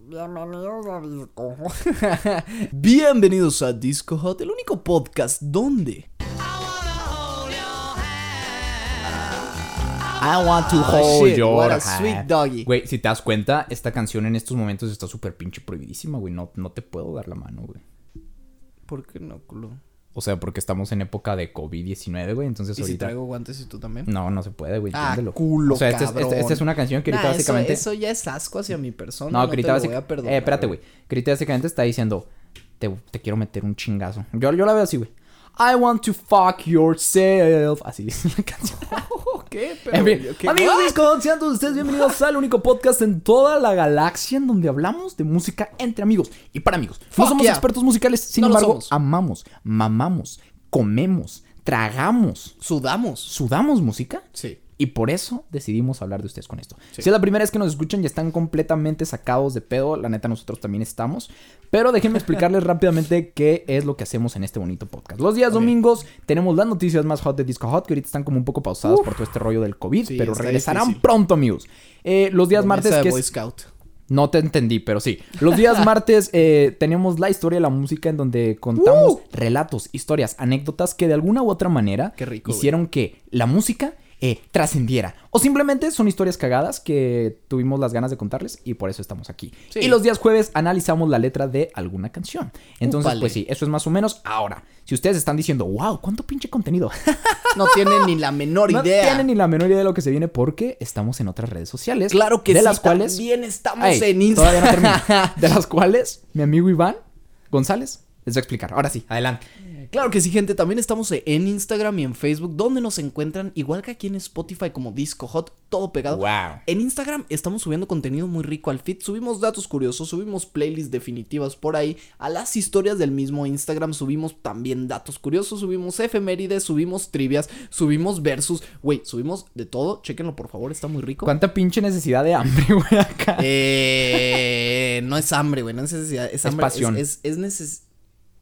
Bienvenidos a Disco. Bienvenidos a Disco Hot, el único podcast donde I want to Oh, hold shit, your what a hand. sweet doggy. Güey, si te das cuenta, esta canción en estos momentos está súper pinche prohibidísima, güey. No, no te puedo dar la mano, güey. ¿Por qué no, culo? O sea, porque estamos en época de COVID-19, güey. Entonces ¿Y si ahorita. traigo guantes y tú también? No, no se puede, güey. Ah, entiéndelo. culo, O sea, esta es, es una canción que ahorita eso- básicamente. Eso, ya es asco hacia mi persona. no, No, ahorita lo voy básica- a perdonar. Eh, espérate, güey. Ahorita básicamente está diciendo. Te, te quiero meter un chingazo. Yo, yo la veo así, güey. I want to fuck yourself. Así dice la canción. ¿Qué? Pero, En fin, ¿qué? amigos ¿What? Sean todos ustedes bienvenidos al único podcast en toda la galaxia en donde hablamos de música entre amigos y para amigos. No somos yeah. expertos musicales, sin No embargo, amamos, mamamos, comemos, tragamos, ¿Sudamos? sudamos música. Sí. Y por eso decidimos hablar de ustedes con esto. Sí. Si es la primera vez que nos escuchan y están completamente sacados de pedo, la neta nosotros también estamos. Pero déjenme explicarles rápidamente qué es lo que hacemos en este bonito podcast. Los días domingos tenemos las noticias más hot de Disco Hot, que ahorita están como un poco pausadas por todo este rollo del COVID, Sí, pero regresarán difícil. pronto, amigos. Eh, los días Promesa martes, que Boy es... Scout. No te entendí, pero sí. Los días martes eh, tenemos la historia de la música en donde contamos ¡Uh! relatos, historias, anécdotas que de alguna u otra manera rico, hicieron que la música eh, trascendiera. O simplemente son historias cagadas que tuvimos las ganas de contarles y por eso estamos aquí. Sí. Y los días jueves analizamos la letra de alguna canción. Entonces, pues sí, eso es más o menos. Ahora, si ustedes están diciendo, wow, ¿cuánto pinche contenido? No tienen ni la menor no idea. tienen ni la menor idea de lo que se viene porque estamos en otras redes sociales. Claro que de sí. las cuales También estamos en Instagram. No. De las cuales mi amigo Iván González les va a explicar. Ahora sí, adelante. Claro que sí, gente. También estamos en Instagram y en Facebook, donde nos encuentran, igual que aquí en Spotify, como Disco Hot, todo pegado. Wow. En Instagram estamos subiendo contenido muy rico al feed, subimos datos curiosos, subimos playlists definitivas por ahí, a las historias del mismo Instagram subimos también datos curiosos, subimos efemérides, subimos trivias, subimos versus, güey, subimos de todo, chéquenlo por favor, está muy rico. ¿Cuánta pinche necesidad de hambre, güey, acá? Eh, no es hambre, güey, no es necesidad, es hambre, pasión. es, es, es neces-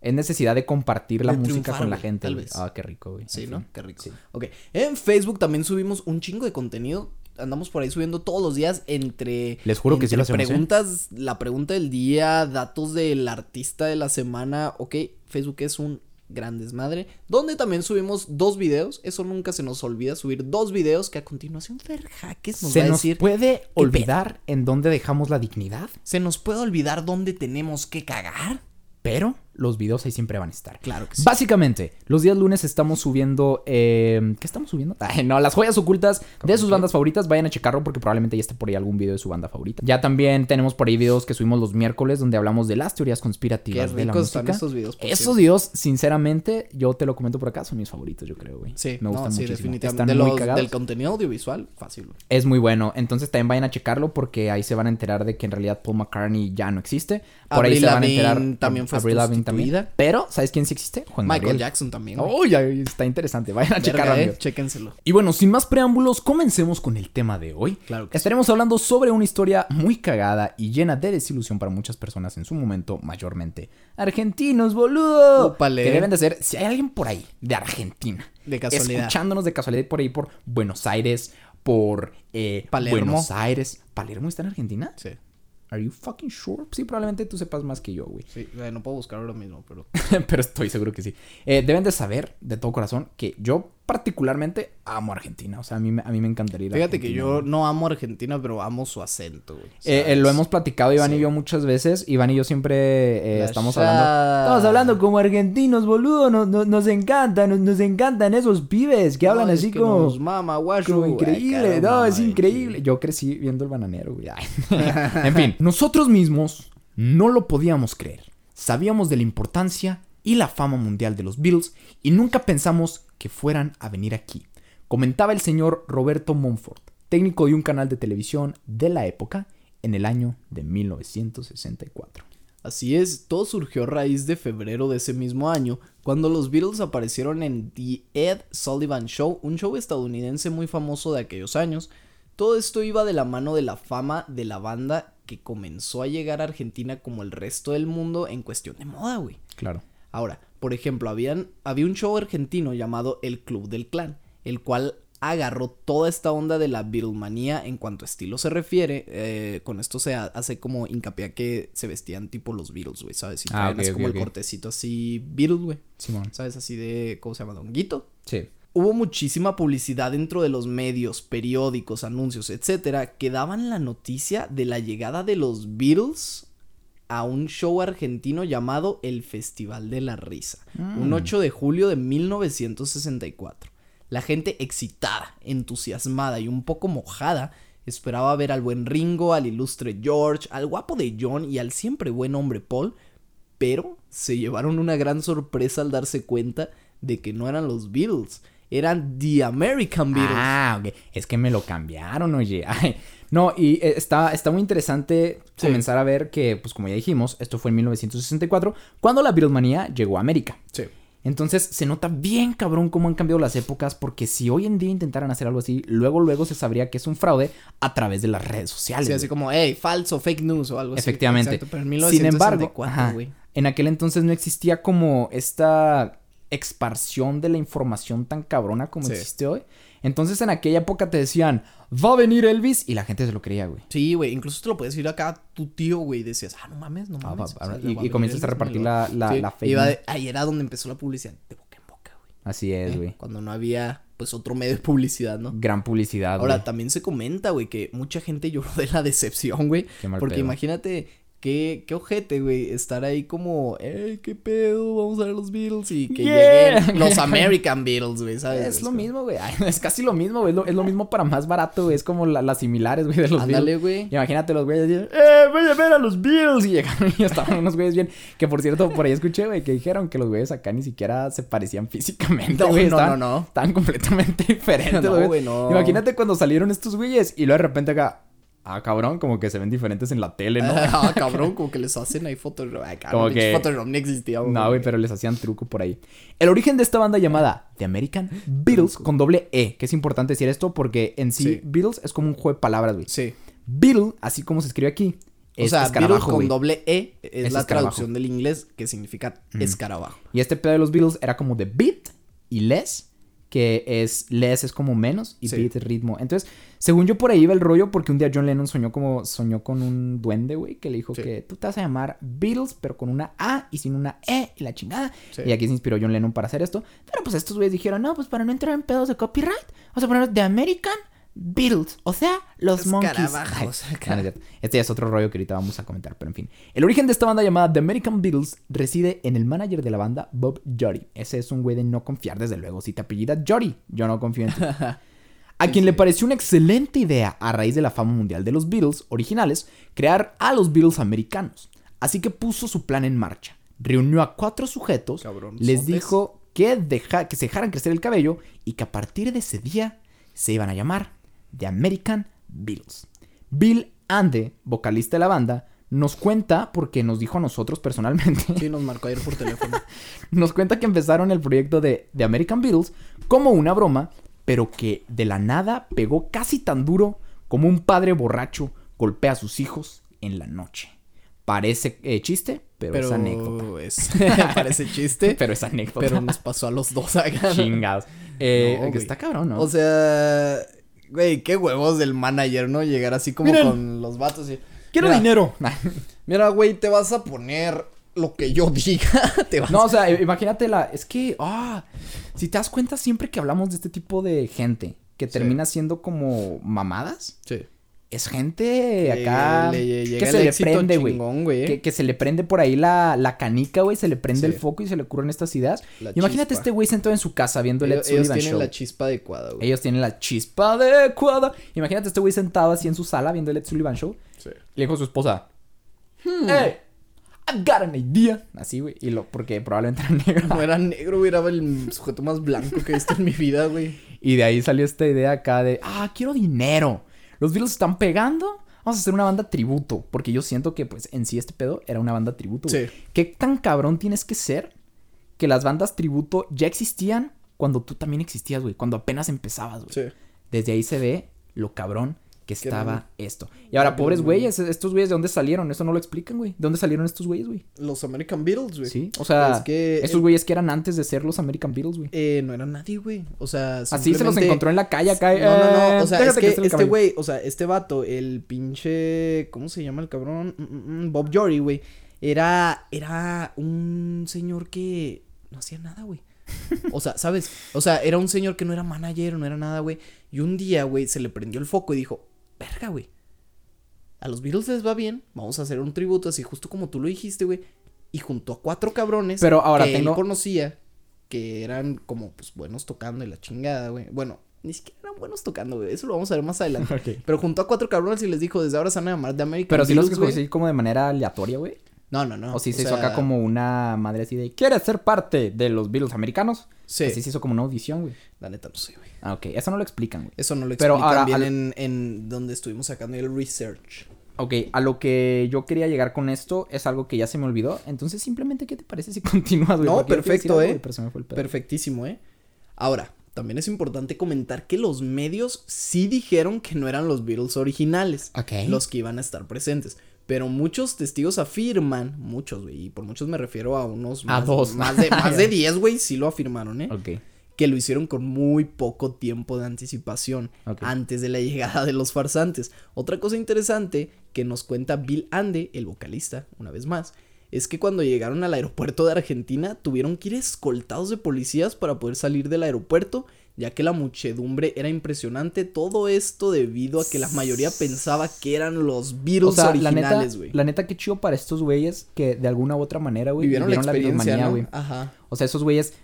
Es necesidad de compartir la De música con la gente. tal vez. Ah, qué rico, güey. Sí, En ¿no? fin. Qué rico. Sí. Ok. En Facebook también subimos un chingo de contenido. Andamos por ahí subiendo todos los días entre. Les juro que sí lo hacemos, ¿eh? Preguntas, la pregunta del día, datos del artista de la semana. Ok, Facebook es un gran desmadre. Donde también subimos dos videos. Eso nunca se nos olvida, subir dos videos que a continuación Fer Jaques nos ¿Se va a nos decir. puede olvidar en dónde dejamos la dignidad? ¿Se nos puede olvidar dónde tenemos que cagar? Pero los videos ahí siempre van a estar. Claro que sí. Básicamente, los días lunes estamos subiendo. eh, ¿Qué estamos subiendo? Ay, no, las joyas ocultas de sus bandas favoritas. Vayan a checarlo porque probablemente ya esté por ahí algún video de su banda favorita. Ya también tenemos por ahí videos que subimos los miércoles donde hablamos de las teorías Qué conspirativas de la música. estos videos. Esos videos, sinceramente, yo te lo comento por acá, son mis favoritos, yo creo, güey. Sí, me gustan no, sí, muchísimo. definitivamente. Están De muy los- cagados. del contenido audiovisual, fácil. güey. Es muy bueno. Entonces también vayan a checarlo porque ahí se van a enterar de que en realidad Paul McCartney ya no existe. Por ahí se van a enterar. también fue Avril Sustituida. Pero, ¿sabes quién sí existe? Juan Michael Gabriel. Jackson también. güey. Uy, ay, está interesante. Vayan a checarlo, eh. Chéquenselo. Y bueno, sin más preámbulos, comencemos con el tema de hoy. Claro que sí. Estaremos hablando sobre una historia muy cagada y llena de desilusión para muchas personas en su momento, mayormente argentinos, boludo. Úpale. Que deben de ser, si hay alguien por ahí de Argentina, De casualidad. escuchándonos de casualidad por ahí por Buenos Aires, por eh, Palermo. Buenos Aires. ¿Palermo está en Argentina? Sí. ¿Are you fucking sure? Sí, probablemente tú sepas más que yo, güey. Sí, eh, no puedo buscar ahora mismo, pero. Pero estoy seguro que sí. Eh, deben de saber de todo corazón que yo particularmente amo Argentina. O sea, a mí, me- a mí me encantaría ir a Fíjate que yo no amo Argentina, pero amo su acento, güey. Eh, eh, lo hemos platicado Iván Sí. y yo muchas veces. Iván y yo siempre eh, estamos hablando. Estamos hablando como argentinos, boludo. Nos, nos, nos encanta, nos, nos encantan esos pibes que hablan No, así que como, nos mama, guacho. como Ay, increíble. caramba, No, es increíble. Yo crecí viendo el bananero, güey. En fin, nosotros mismos no lo podíamos creer. Sabíamos de la importancia y la fama mundial de los Beatles y nunca pensamos que fueran a venir aquí. Comentaba el señor Roberto Monfort, técnico de un canal de televisión de la época en el año de 1964. Así es, todo surgió a raíz de febrero de ese mismo año, cuando los Beatles aparecieron en The Ed Sullivan Show, un show estadounidense muy famoso de aquellos años. Todo esto iba de la mano de la fama de la banda que comenzó a llegar a Argentina como el resto del mundo en cuestión de moda, güey. Claro. Ahora, por ejemplo, habían, había un show argentino llamado El Club del Clan, el cual agarró toda esta onda de la Beatlemanía en cuanto a estilo se refiere. eh, con esto se ha- hace como hincapié a que se vestían tipo los Beatles, güey, ¿sabes? Y Ah, traen ok, así ok, como el cortecito así Beatles, güey. Simón. ¿Sabes? Así de, ¿cómo se llama? Donguito. Sí. Hubo muchísima publicidad dentro de los medios, periódicos, anuncios, etcétera, que daban la noticia de la llegada de los Beatles a un show argentino llamado el Festival de la Risa, un Mm. 8 de julio de 1964. La gente excitada, entusiasmada y un poco mojada esperaba ver al buen Ringo, al ilustre George, al guapo de John y al siempre buen hombre Paul, pero se llevaron una gran sorpresa al darse cuenta de que no eran los Beatles, eran The American Beatles. Ah, ok. Es que me lo cambiaron, oye. Ay, no, y eh, está, está muy interesante Sí. comenzar a ver que, pues como ya dijimos, esto fue en 1964, cuando la Beatlemanía llegó a América. Sí. Entonces se nota bien cabrón cómo han cambiado las épocas, porque si hoy en día intentaran hacer algo así, luego luego se sabría que es un fraude a través de las redes sociales. Sí, así como, hey, falso, fake news o algo así. Efectivamente. Pero en Sin embargo, 1964, ajá, güey. en aquel entonces no existía como esta expansión de la información tan cabrona como Sí. existe hoy. Entonces en aquella época te decían, va a venir Elvis y la gente se lo creía, güey. Sí, güey, incluso te lo puedes decir acá a tu tío, güey, y decías, ah, no mames, no Ah, mames. va- va- y- comienzas a repartir la- la- Sí, de- ahí era donde empezó la publicidad, de boca en boca, güey. Así es, ¿eh? güey. Cuando no había, pues, otro medio de publicidad, ¿no? Gran publicidad, Ahora, güey. también se comenta, güey, que mucha gente lloró de la decepción, güey. Qué mal Porque pedo. imagínate qué, qué ojete, güey, estar ahí como, hey, qué pedo, vamos a ver los Beatles y que Yeah. lleguen los American Beatles, güey, ¿sabes? Es lo como- mismo, güey. Es casi lo mismo, güey. Es lo, es lo mismo para más barato, güey. Es como la- las similares, güey, de los Ándale, Beatles. güey. Imagínate los güeyes ¡eh, voy a ver a los Beatles! Y llegaron y estaban unos güeyes bien. Que por cierto, por ahí escuché, güey, que dijeron que los güeyes acá ni siquiera se parecían físicamente, No, güey. no, estaban, no, no. Estaban completamente diferentes, No, güey. güey, no. Imagínate cuando salieron estos güeyes y luego de repente acá, ah, cabrón, como que se ven diferentes en la tele, ¿no? Ah, cabrón, como que les hacen ahí Photoshop. Como que- Photoshop ni existía, No, güey, pero les hacían truco por ahí. El origen de esta banda llamada The American Beatles con doble E, que es importante decir esto porque en sí, Sí. Beatles es como un juego de palabras, güey. Sí. Beatle, así como se escribe aquí, O es sea, Beatles escarabajo, con güey. doble E es, Es la escarabajo. traducción del inglés que significa escarabajo. Y este pedo de los Beatles era como de beat y less, que es less es como menos y Sí. beat es ritmo. Entonces, según yo por ahí iba el rollo porque un día John Lennon soñó como soñó con un duende, güey, que le dijo Sí. que tú te vas a llamar Beatles pero con una A y sin una E y la chingada. Sí. Y aquí se inspiró John Lennon para hacer esto. Pero pues estos güeyes dijeron, "No, pues para no entrar en pedos de copyright, vamos a poner The American Beatles, o sea, los Monkeys. Escarabajos, Ay, no. Este ya es otro rollo que ahorita vamos a comentar, pero en fin. El origen de esta banda llamada The American Beatles reside en el manager de la banda, Bob Jory. Ese es un güey de no confiar, desde luego. Si te apellida Jory, yo no confío en ti. A quien le pareció una excelente idea, a raíz de la fama mundial de los Beatles originales, crear a los Beatles americanos. Así que puso su plan en marcha. Reunió a cuatro sujetos, les dijo que, deja- que se dejaran crecer el cabello y que a partir de ese día se iban a llamar The American Beatles. Bill Ande, vocalista de la banda, nos cuenta, porque nos dijo a nosotros personalmente, Sí, nos marcó ayer por teléfono. nos cuenta que empezaron el proyecto de The American Beatles como una broma, pero que de la nada pegó casi tan duro como un padre borracho golpea a sus hijos en la noche. Parece eh, chiste, pero, Pero es anécdota. es- parece chiste, pero, Pero es anécdota. nos pasó a los dos acá. Chingados. Eh, No, que güey. está cabrón, ¿no? O sea, güey, qué huevos del manager, ¿no? Llegar así como Miren. con los vatos y... quiero mira, dinero. Mira, güey, te vas a poner lo que yo diga. te vas No, o sea, imagínate la. Es que, ah, si te das cuenta, siempre que hablamos de este tipo de gente que Sí. termina siendo como mamadas, Sí. Es gente acá Le- le llega que se le prende, güey. ¿eh? Que, que se le prende por ahí la, la canica, güey, se le prende el foco y se le ocurren estas ideas. La Imagínate chispa. este güey sentado en su casa viendo el Ed Ellos, ellos Sullivan tienen Show. la chispa adecuada, güey. Ellos tienen la chispa adecuada. Imagínate este güey sentado así en su sala viendo el Ed Sullivan Show. Sí. Le dijo a su esposa, hey, I've got an idea. Así, güey. Y lo, porque probablemente era negro. No era negro, güey, era el sujeto más blanco que he visto en mi vida, güey. Y de ahí salió esta idea acá de, ah, quiero dinero. Los Beatles están pegando. Vamos a hacer una banda tributo. Porque yo siento que, pues, en sí este pedo era una banda tributo. Sí. ¿Qué tan cabrón tienes que ser que las bandas tributo ya existían cuando tú también existías, güey? Cuando apenas empezabas, güey. Sí. Desde ahí se ve lo cabrón que estaba eran- esto. Y ahora, pobres güeyes, estos güeyes, ¿de dónde salieron? Eso no lo explican, güey. ¿De dónde salieron estos güeyes, güey? Los American Beatles, güey. Sí, o sea, Es que esos güeyes que eran antes de ser los American Beatles, güey. Eh, no era nadie, güey. O sea, Así se los simplemente- encontró en la calle acá. No, no, no. eh, O sea, es que este güey, o sea, este vato, el pinche. ¿Cómo se llama el cabrón? Mm, mm, mm, Bob Jory, güey. Era. Era un señor que no hacía nada, güey. O sea, ¿sabes? O sea, era un señor que no era manager, no era nada, güey. Y un día, güey, se le prendió el foco y dijo: Verga, güey. A los Beatles les va bien. Vamos a hacer un tributo así, justo como tú lo dijiste, güey. Y juntó a cuatro cabrones. Pero ahora que tengo- él conocía. Que eran como, pues, buenos tocando y la chingada, güey. Bueno, ni siquiera eran buenos tocando, güey. Eso lo vamos a ver más adelante. Pero juntó a cuatro cabrones y les dijo, desde ahora se van a llamar The American Pero si los güey". conocí como de manera aleatoria, güey. No, no, no. o si se hizo acá como una madre así de, ¿quieres ser parte de los Beatles americanos? Sí. Así se hizo como una audición, güey. La neta no sé, güey. Ah, ok. Eso no lo explican, güey. Eso no lo Pero explican ahora, bien al- en, en donde estuvimos sacando el research. Ok, a lo que yo quería llegar con esto es algo que ya se me olvidó. Entonces, simplemente, ¿qué te parece si continúas, güey? No, Porque perfecto, eh. pero. Perfectísimo, ¿eh? Ahora, también es importante comentar que los medios sí dijeron que no eran los Beatles originales. Ok. Los que iban a estar presentes. Pero muchos testigos afirman, muchos, güey, y por muchos me refiero a unos A más, dos. más de más de 10, güey, sí lo afirmaron, ¿eh? Ok. que lo hicieron con muy poco tiempo de anticipación antes de la llegada de los farsantes. Otra cosa interesante que nos cuenta Bill Ande, el vocalista, una vez más, es que cuando llegaron al aeropuerto de Argentina tuvieron que ir escoltados de policías para poder salir del aeropuerto, ya que la muchedumbre era impresionante. Todo esto debido a que la mayoría pensaba que eran los Beatles O sea, originales, güey. la neta, qué chido para estos güeyes que de alguna u otra manera, güey, Vivieron la experiencia, güey. Ajá. O sea, esos güeyes,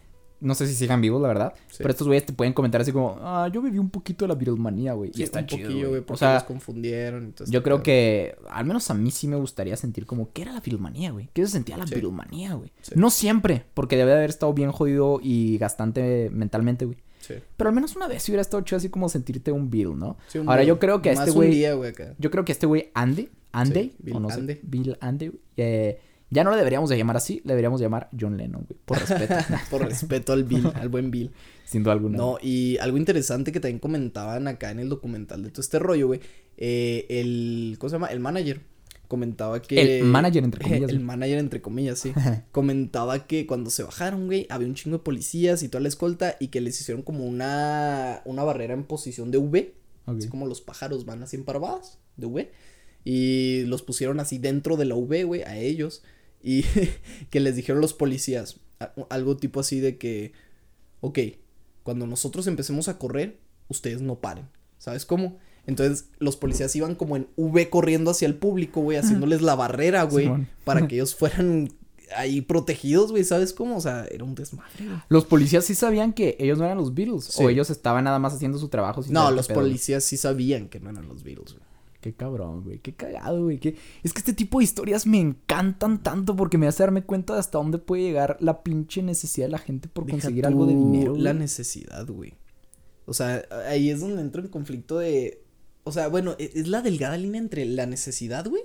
no sé si sigan vivos, la verdad. Sí. Pero estos güeyes te pueden comentar así como, ah, yo viví un poquito de la Beatlemanía, güey. Sí, y está un chido, poquillo, güey. porque O sea, los confundieron. y todo yo creo que, al menos a mí sí me gustaría sentir como, ¿qué era la Beatlemanía, güey? ¿Qué se sentía la Sí. Beatlemanía, güey? No siempre, porque debe de haber estado bien jodido y gastante mentalmente, güey. Sí. Pero al menos una vez hubiera estado chido así como sentirte un Beatle, ¿no? Sí, un Ahora buen- yo creo que a este güey... Yo creo que este güey Andy, Andy, Sí, Bill o no sé. Bill Andy, eh, ya no le deberíamos de llamar así, le deberíamos llamar John Lennon, güey, por respeto, Por respeto al Bill, al buen Bill. sin duda alguna. No, y algo interesante que también comentaban acá en el documental de todo este rollo, güey. eh, el. ¿Cómo se llama? El manager. Comentaba que. El manager, entre comillas, El güey. manager, entre comillas, sí. comentaba que cuando se bajaron, güey, había un chingo de policías y toda la escolta y que les hicieron como una. Una barrera en posición de V. Así como los pájaros van así en parvadas de V. Y los pusieron así dentro de la V, güey, a ellos. Y que les dijeron los policías algo tipo así de que, ok, cuando nosotros empecemos a correr, ustedes no paren. ¿Sabes cómo? Entonces los policías iban como en V corriendo hacia el público, güey, haciéndoles la barrera, güey, Simón. para que ellos fueran ahí protegidos, güey, ¿sabes cómo? O sea, era un desmadre. güey. Los policías sí sabían que ellos no eran los Beatles, Sí. o ellos estaban nada más haciendo su trabajo. sin No, los pedo, güey. policías sí sabían que no eran los Beatles, güey. Qué cabrón, güey, qué cagado, güey. qué- Es que este tipo de historias me encantan tanto porque me hace darme cuenta de hasta dónde puede llegar la pinche necesidad de la gente por Deja conseguir algo de dinero. La güey. necesidad, güey. O sea, ahí es donde entro en conflicto de. O sea, bueno, e- es la delgada línea entre la necesidad, güey,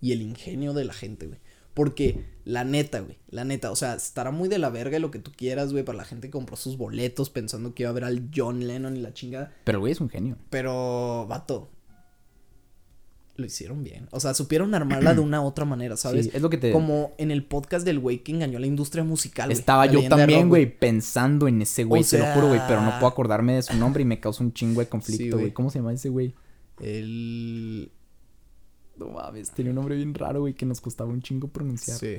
y el ingenio de la gente, güey. Porque, la neta, güey, la neta, o sea, estará muy de la verga lo que tú quieras, güey, para la gente que compró sus boletos pensando que iba a ver al John Lennon y la chingada. Pero, güey, es un genio. Pero, vato, lo hicieron bien. O sea, supieron armarla de una otra manera, ¿sabes? Sí, es lo que te... Como en el podcast del güey que engañó a la industria musical, güey. Estaba yo también, güey, pensando en ese güey, O te lo juro, güey, pero no sea- puedo acordarme de su nombre y me causa un chingo de conflicto, güey. güey. ¿Cómo se llama ese güey? El. No mames, tenía un nombre bien raro, güey, que nos costaba un chingo pronunciar. Sí.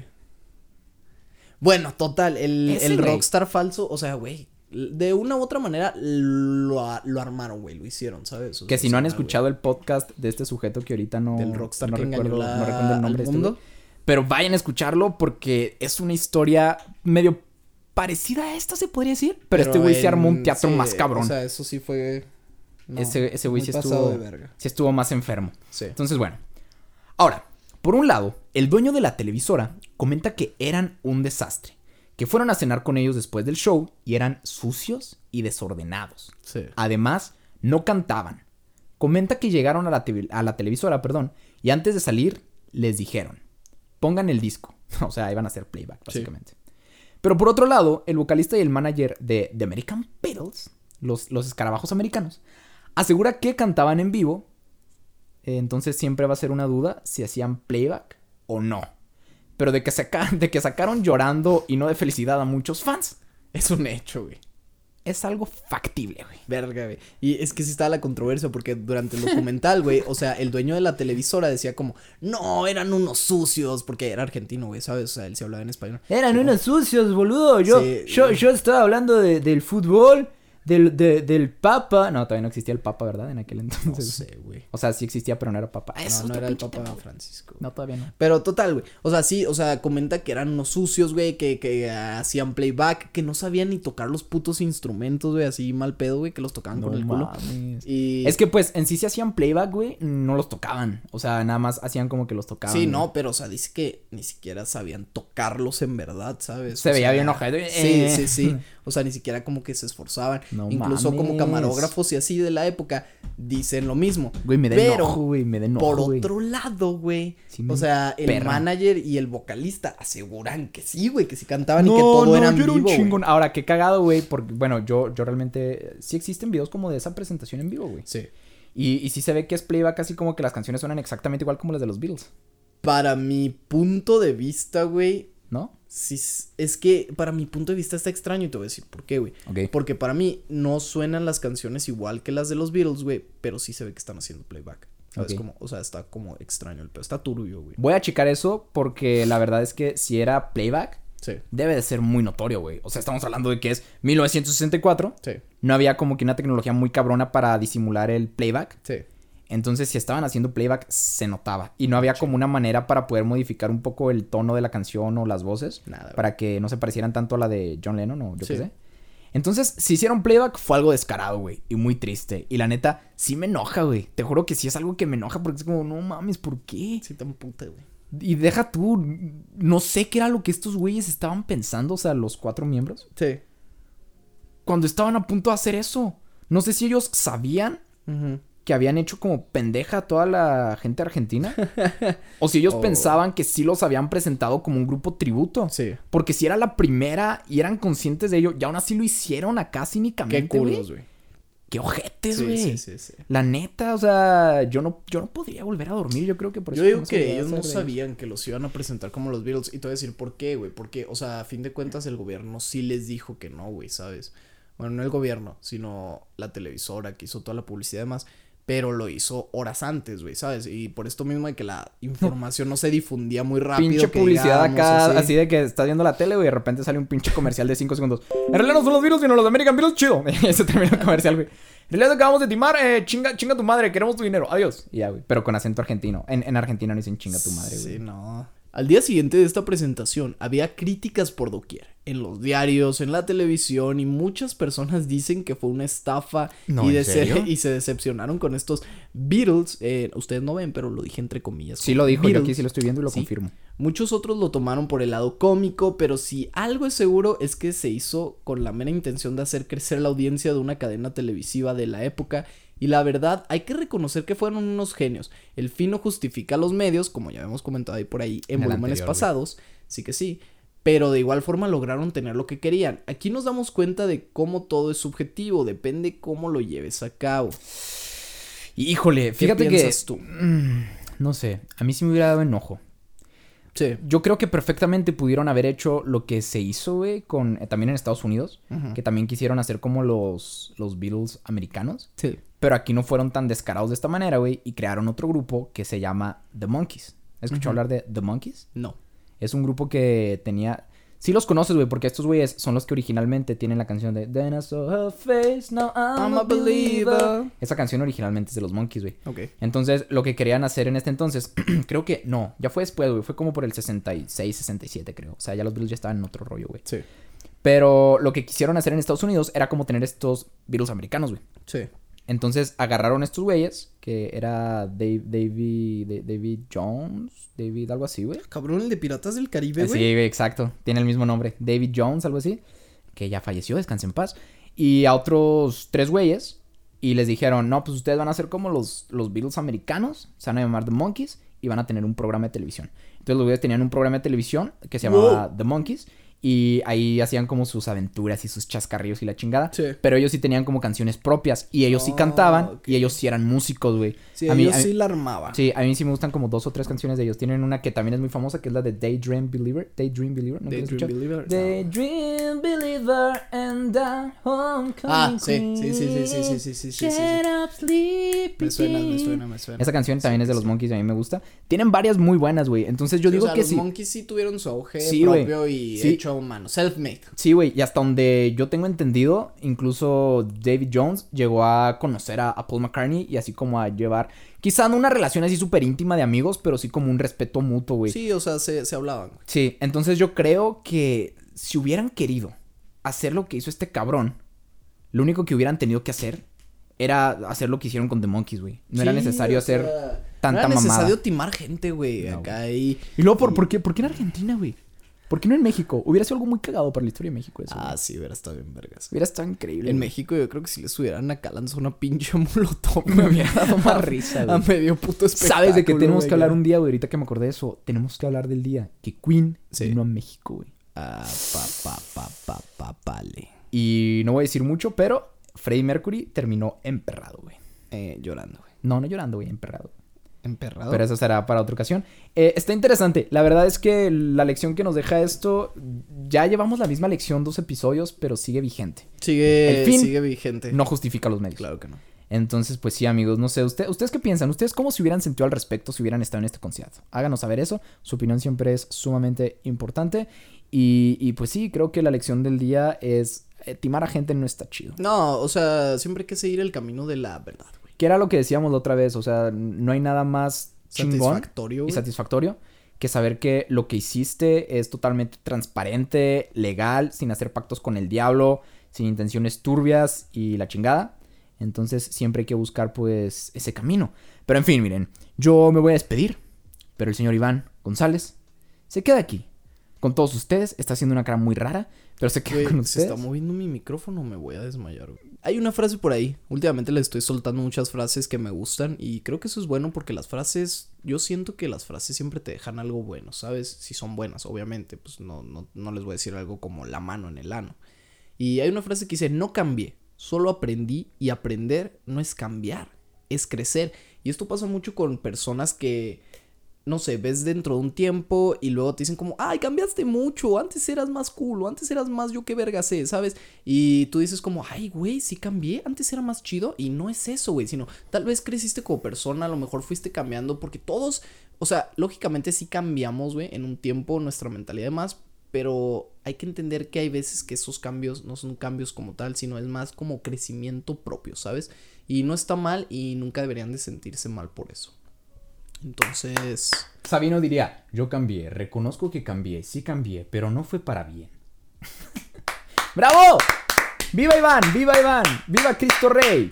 Bueno, total, el, el rockstar falso, o sea, güey, de una u otra manera lo, lo armaron, güey, lo hicieron, ¿sabes? O Que sea, si no han escuchado el podcast de este sujeto que ahorita no... del rockstar no que recuerdo, la- no recuerdo el nombre de este mundo. Pero vayan a escucharlo porque es una historia medio parecida a esta, se podría decir. Pero, este güey se armó un teatro sí, más cabrón. O sea, eso sí fue. No, ese ese güey sí estuvo, sí estuvo más enfermo. Sí. Entonces, bueno. Ahora, por un lado, el dueño de la televisora comenta que eran un desastre. Que fueron a cenar con ellos después del show y eran sucios y desordenados. Sí. Además, no cantaban. Comenta que llegaron a la, a la televisora, perdón, y antes de salir les dijeron, pongan el disco. O sea, iban a hacer playback, Sí. básicamente. Pero por otro lado, el vocalista y el manager de The American Beatles, los, los escarabajos americanos, asegura que cantaban en vivo eh, entonces siempre va a ser una duda si hacían playback o no. Pero de que, saca- de que sacaron llorando y no de felicidad a muchos fans, Es un hecho, güey. es algo factible, güey. Verga, güey. Y es que sí estaba la controversia porque durante el documental, güey, o sea, el dueño de la televisora decía como, no, eran unos sucios, porque era argentino, güey, ¿sabes? O sea, él se hablaba en español. Eran unos sucios, boludo. Yo, Sí. yo, yo estaba hablando de- del fútbol, del, de- del Papa. No, todavía no existía el Papa, ¿verdad? En aquel No entonces. sé, güey. O sea, sí existía, pero no era Papa. Ah, es No, no era el Papa. Francisco. No, todavía no. Pero total, güey. O sea, sí, o sea, comenta que eran unos sucios, güey, que, que hacían playback, que no sabían ni tocar los putos instrumentos, güey, así mal pedo, güey, que los tocaban con el culo. mames. Y... Es que pues en sí se hacían playback, güey, no los tocaban. O sea, nada más hacían como que los tocaban. Sí, güey. no, pero o sea, dice que ni siquiera sabían tocarlos en verdad, ¿sabes? Se O veía sea, bien ojete. Sí, Eh. sí, sí. O sea, ni siquiera como que se esforzaban. No Incluso como camarógrafos y así de la época dicen lo mismo. Güey, me da Pero, enojo, güey, me da enojo, Por güey. otro lado, güey. Sí o sea, el perra. manager y el vocalista aseguran que sí, güey, que sí cantaban y que todo era yo era un vivo. güey. chingón. Ahora, qué cagado, güey, porque, bueno, yo, yo realmente... Sí existen videos como de esa presentación en vivo, güey. Sí. Y, y sí se ve que es playback así como que las canciones suenan exactamente igual como las de los Beatles, Para mi punto de vista, güey. ¿No? Sí, es que para mi punto de vista está extraño y te voy a decir por qué, güey. Porque para mí no suenan las canciones igual que las de los Beatles, güey, pero sí se ve que están haciendo playback. ¿Sabes Ok. cómo? O sea, está como extraño el pedo. Está turbio, güey. Voy a checar eso porque la verdad es que si era playback, Sí, debe de ser muy notorio, güey. O sea, estamos hablando de que es 1964. sí, No había como que una tecnología muy cabrona para disimular el playback. sí. Entonces, si estaban haciendo playback, se notaba. Y no había como una manera para poder modificar un poco el tono de la canción o las voces. Nada. Para que no se parecieran tanto a la de John Lennon o yo Sí. qué sé. Entonces, si hicieron playback, fue algo descarado, güey. Y muy triste. Y la neta, sí me enoja, güey. Te juro que sí es algo que me enoja porque es como, no mames, ¿por qué? Sí, tan puta, güey. Y deja tú, no sé qué era lo que estos güeyes estaban pensando, o sea, los cuatro miembros, Sí. cuando estaban a punto de hacer eso. No sé si ellos sabían Ujú. Que habían hecho como pendeja a toda la gente argentina. o si ellos Oh. pensaban que sí los habían presentado como un grupo tributo. Sí. Porque si era la primera y eran conscientes de ello, y aún así lo hicieron acá cínicamente. Qué culos, güey. Qué ojetes, güey. sí, sí, sí. La neta, o sea, yo no, yo no podría volver a dormir. Yo creo que por eso. Yo digo no que ellos no sabían que los iban a presentar como los Beatles. Y te voy a decir por qué, güey. Porque, o sea, a fin de cuentas, el gobierno sí les dijo que no, güey, ¿sabes? Bueno, no el gobierno, sino la televisora que hizo toda la publicidad y demás. Pero lo hizo horas antes, güey, ¿sabes? Y por esto mismo de que la información no se difundía muy rápido. Pinche que publicidad digamos, acá, así. de que estás viendo la tele, güey, y de repente sale un pinche comercial de 5 segundos. En realidad no son los virus, sino los American Beatles, chido. Y se termina el comercial, güey. En realidad acabamos de timar, eh, chinga, chinga tu madre, queremos tu dinero, adiós. Y ya, güey. Pero con acento argentino. En, en Argentina no dicen chinga tu madre, güey. Sí, no. Al día siguiente de esta presentación había críticas por doquier, en los diarios, en la televisión y muchas personas dicen que fue una estafa No, y, se decepcionaron con estos Beatles. eh, ustedes no ven, pero lo dije entre comillas. Sí lo dijo, yo aquí sí lo estoy viendo y lo Sí. confirmo. Muchos otros lo tomaron por el lado cómico, pero si algo es seguro es que se hizo con la mera intención de hacer crecer la audiencia de una cadena televisiva de la época. Y la verdad, hay que reconocer que fueron unos genios. El fin no justifica los medios, como ya hemos comentado ahí por ahí en En volúmenes anterior, güey. pasados. Sí que sí. Pero de igual forma lograron tener lo que querían. Aquí nos damos cuenta de cómo todo es subjetivo, depende cómo lo lleves a cabo. Híjole, fíjate que. piensas tú? Mm, no sé, a mí sí me hubiera dado enojo. Sí. Yo creo que perfectamente pudieron haber hecho lo que se hizo, güey, con, eh, también en Estados Unidos. Que también quisieron hacer como los, los Beatles americanos. Sí. Pero aquí no fueron tan descarados de esta manera, güey. Y crearon otro grupo que se llama The Monkeys. ¿Has escuchado hablar de The Monkeys? No. Es un grupo que tenía... Sí los conoces, güey, porque estos güeyes son los que originalmente tienen la canción de Then I saw her face, now I'm, a believer. Esa canción originalmente es de los Monkeys, güey. Ok. Entonces, lo que querían hacer en este entonces, creo que no, ya fue después, güey. Fue como por el 66, 67, creo. O sea, ya los Beatles ya estaban en otro rollo, güey. Sí. Pero lo que quisieron hacer en Estados Unidos era como tener estos Beatles americanos, güey. Sí. Entonces agarraron estos güeyes, que era Dave, David, Da- David Jones, David, algo así, güey. Cabrón, el de Piratas del Caribe, Sí, güey. güey, exacto. Tiene el mismo nombre. David Jones, algo así. Que ya falleció, descanse en paz. Y a otros tres güeyes. Y les dijeron, no, pues ustedes van a ser como los, los Beatles americanos. Se van a llamar The Monkeys. Y van a tener un programa de televisión. Entonces los güeyes tenían un programa de televisión que se llamaba The Monkeys. Y ahí hacían como sus aventuras y sus chascarrillos y la chingada. Sí. Pero ellos sí tenían como canciones propias. Y ellos sí cantaban. Y ellos sí eran músicos, güey. Sí, a mí, ellos sí la armaban. Sí, a mí sí me gustan como dos o tres canciones de ellos. Tienen una que también es muy famosa, que es la de Daydream Believer. Daydream Believer. ¿no Daydream Believer. Daydream Believer and the Homecoming. Ah, sí. Sí, sí, sí, sí, sí, sí, sí, sí, Get up, sleepy. Me suena, me suena, me suena. Esa canción también es de los Monkeys. A mí me gusta. Tienen varias muy buenas, güey. Entonces yo digo que los sí. Los Monkeys sí tuvieron su auge propio y hecho humano. Self-made. Sí, güey, y hasta donde yo tengo entendido, incluso David Jones llegó a conocer a, a Paul McCartney y así como a llevar, quizá no una relación así súper íntima de amigos, pero sí como un respeto mutuo, güey. Sí, o sea, se, se hablaban. güey. Sí, entonces yo creo que si hubieran querido hacer lo que hizo este cabrón, lo único que hubieran tenido que hacer era hacer lo que hicieron con The Monkeys, güey. No era necesario hacer sea, tanta no era necesario mamada. timar gente, güey, No, acá y... Y luego, ¿por, por qué, ¿por qué en Argentina, güey? ¿Por qué no en México? Hubiera sido algo muy cagado para la historia de México eso. Ah, güey. sí, hubiera estado bien vergas. Hubiera estado increíble. En güey. México yo creo que si les hubieran acá lanzado una pinche molotov Me hubiera dado más risa, a güey. medio puto espectáculo. ¿Sabes de qué tenemos que hablar un día, güey? Ahorita que me acordé de eso, tenemos que hablar del día que Queen Sí. vino a México, güey. Ah, pa, pa, pa, pa, pa, pale. Y no voy a decir mucho, pero Freddie Mercury terminó emperrado, güey. Eh, llorando, güey. No, no llorando, güey, emperrado. Pero eso será para otra ocasión. Eh, está interesante. La verdad es que la lección que nos deja esto, ya llevamos la misma lección dos episodios, pero sigue vigente. Sigue, El fin sigue vigente. No justifica los medios. Claro que no. Entonces, pues sí, amigos, no sé, usted, ¿ustedes qué piensan? ¿Ustedes cómo se hubieran sentido al respecto si hubieran estado en este concierto? Háganos saber eso. Su opinión siempre es sumamente importante. Y, y pues sí, creo que la lección del día es eh, timar a gente no está chido. No, o sea, siempre hay que seguir el camino de la verdad. Que era lo que decíamos la otra vez, o sea, no hay nada más chingón Satisfactorio, y satisfactorio que saber que lo que hiciste es totalmente transparente, legal, sin hacer pactos con el diablo, sin intenciones turbias y la chingada. Entonces siempre hay que buscar pues ese camino. Pero en fin, miren, yo me voy a despedir, pero el señor Iván González se queda aquí con todos ustedes. Está haciendo una cara muy rara, pero se queda con se ustedes. está moviendo mi micrófono, me voy a desmayar. güey. Hay una frase por ahí. Últimamente le estoy soltando muchas frases que me gustan y creo que eso es bueno porque las frases, yo siento que las frases siempre te dejan algo bueno, ¿sabes? Si son buenas, obviamente, pues no, no, no les voy a decir algo como la mano en el ano. Y hay una frase que dice, no cambié, solo aprendí y aprender no es cambiar, es crecer. Y esto pasa mucho con personas que, no sé, ves dentro de un tiempo y luego te dicen como, ay, cambiaste mucho, antes eras más cool, antes eras más yo qué verga sé, ¿sabes? Y tú dices como, ay, güey, sí cambié, antes era más chido y no es eso, güey, sino tal vez creciste como persona, a lo mejor fuiste cambiando porque todos, o sea, lógicamente sí cambiamos, güey, en un tiempo nuestra mentalidad y demás, pero hay que entender que hay veces que esos cambios no son cambios como tal, sino es más como crecimiento propio, ¿sabes? Y no está mal y nunca deberían de sentirse mal por eso. Entonces, Sabino diría, yo cambié, reconozco que cambié, sí cambié, pero no fue para bien. ¡Bravo! ¡Viva Iván! ¡Viva Iván! ¡Viva Cristo Rey!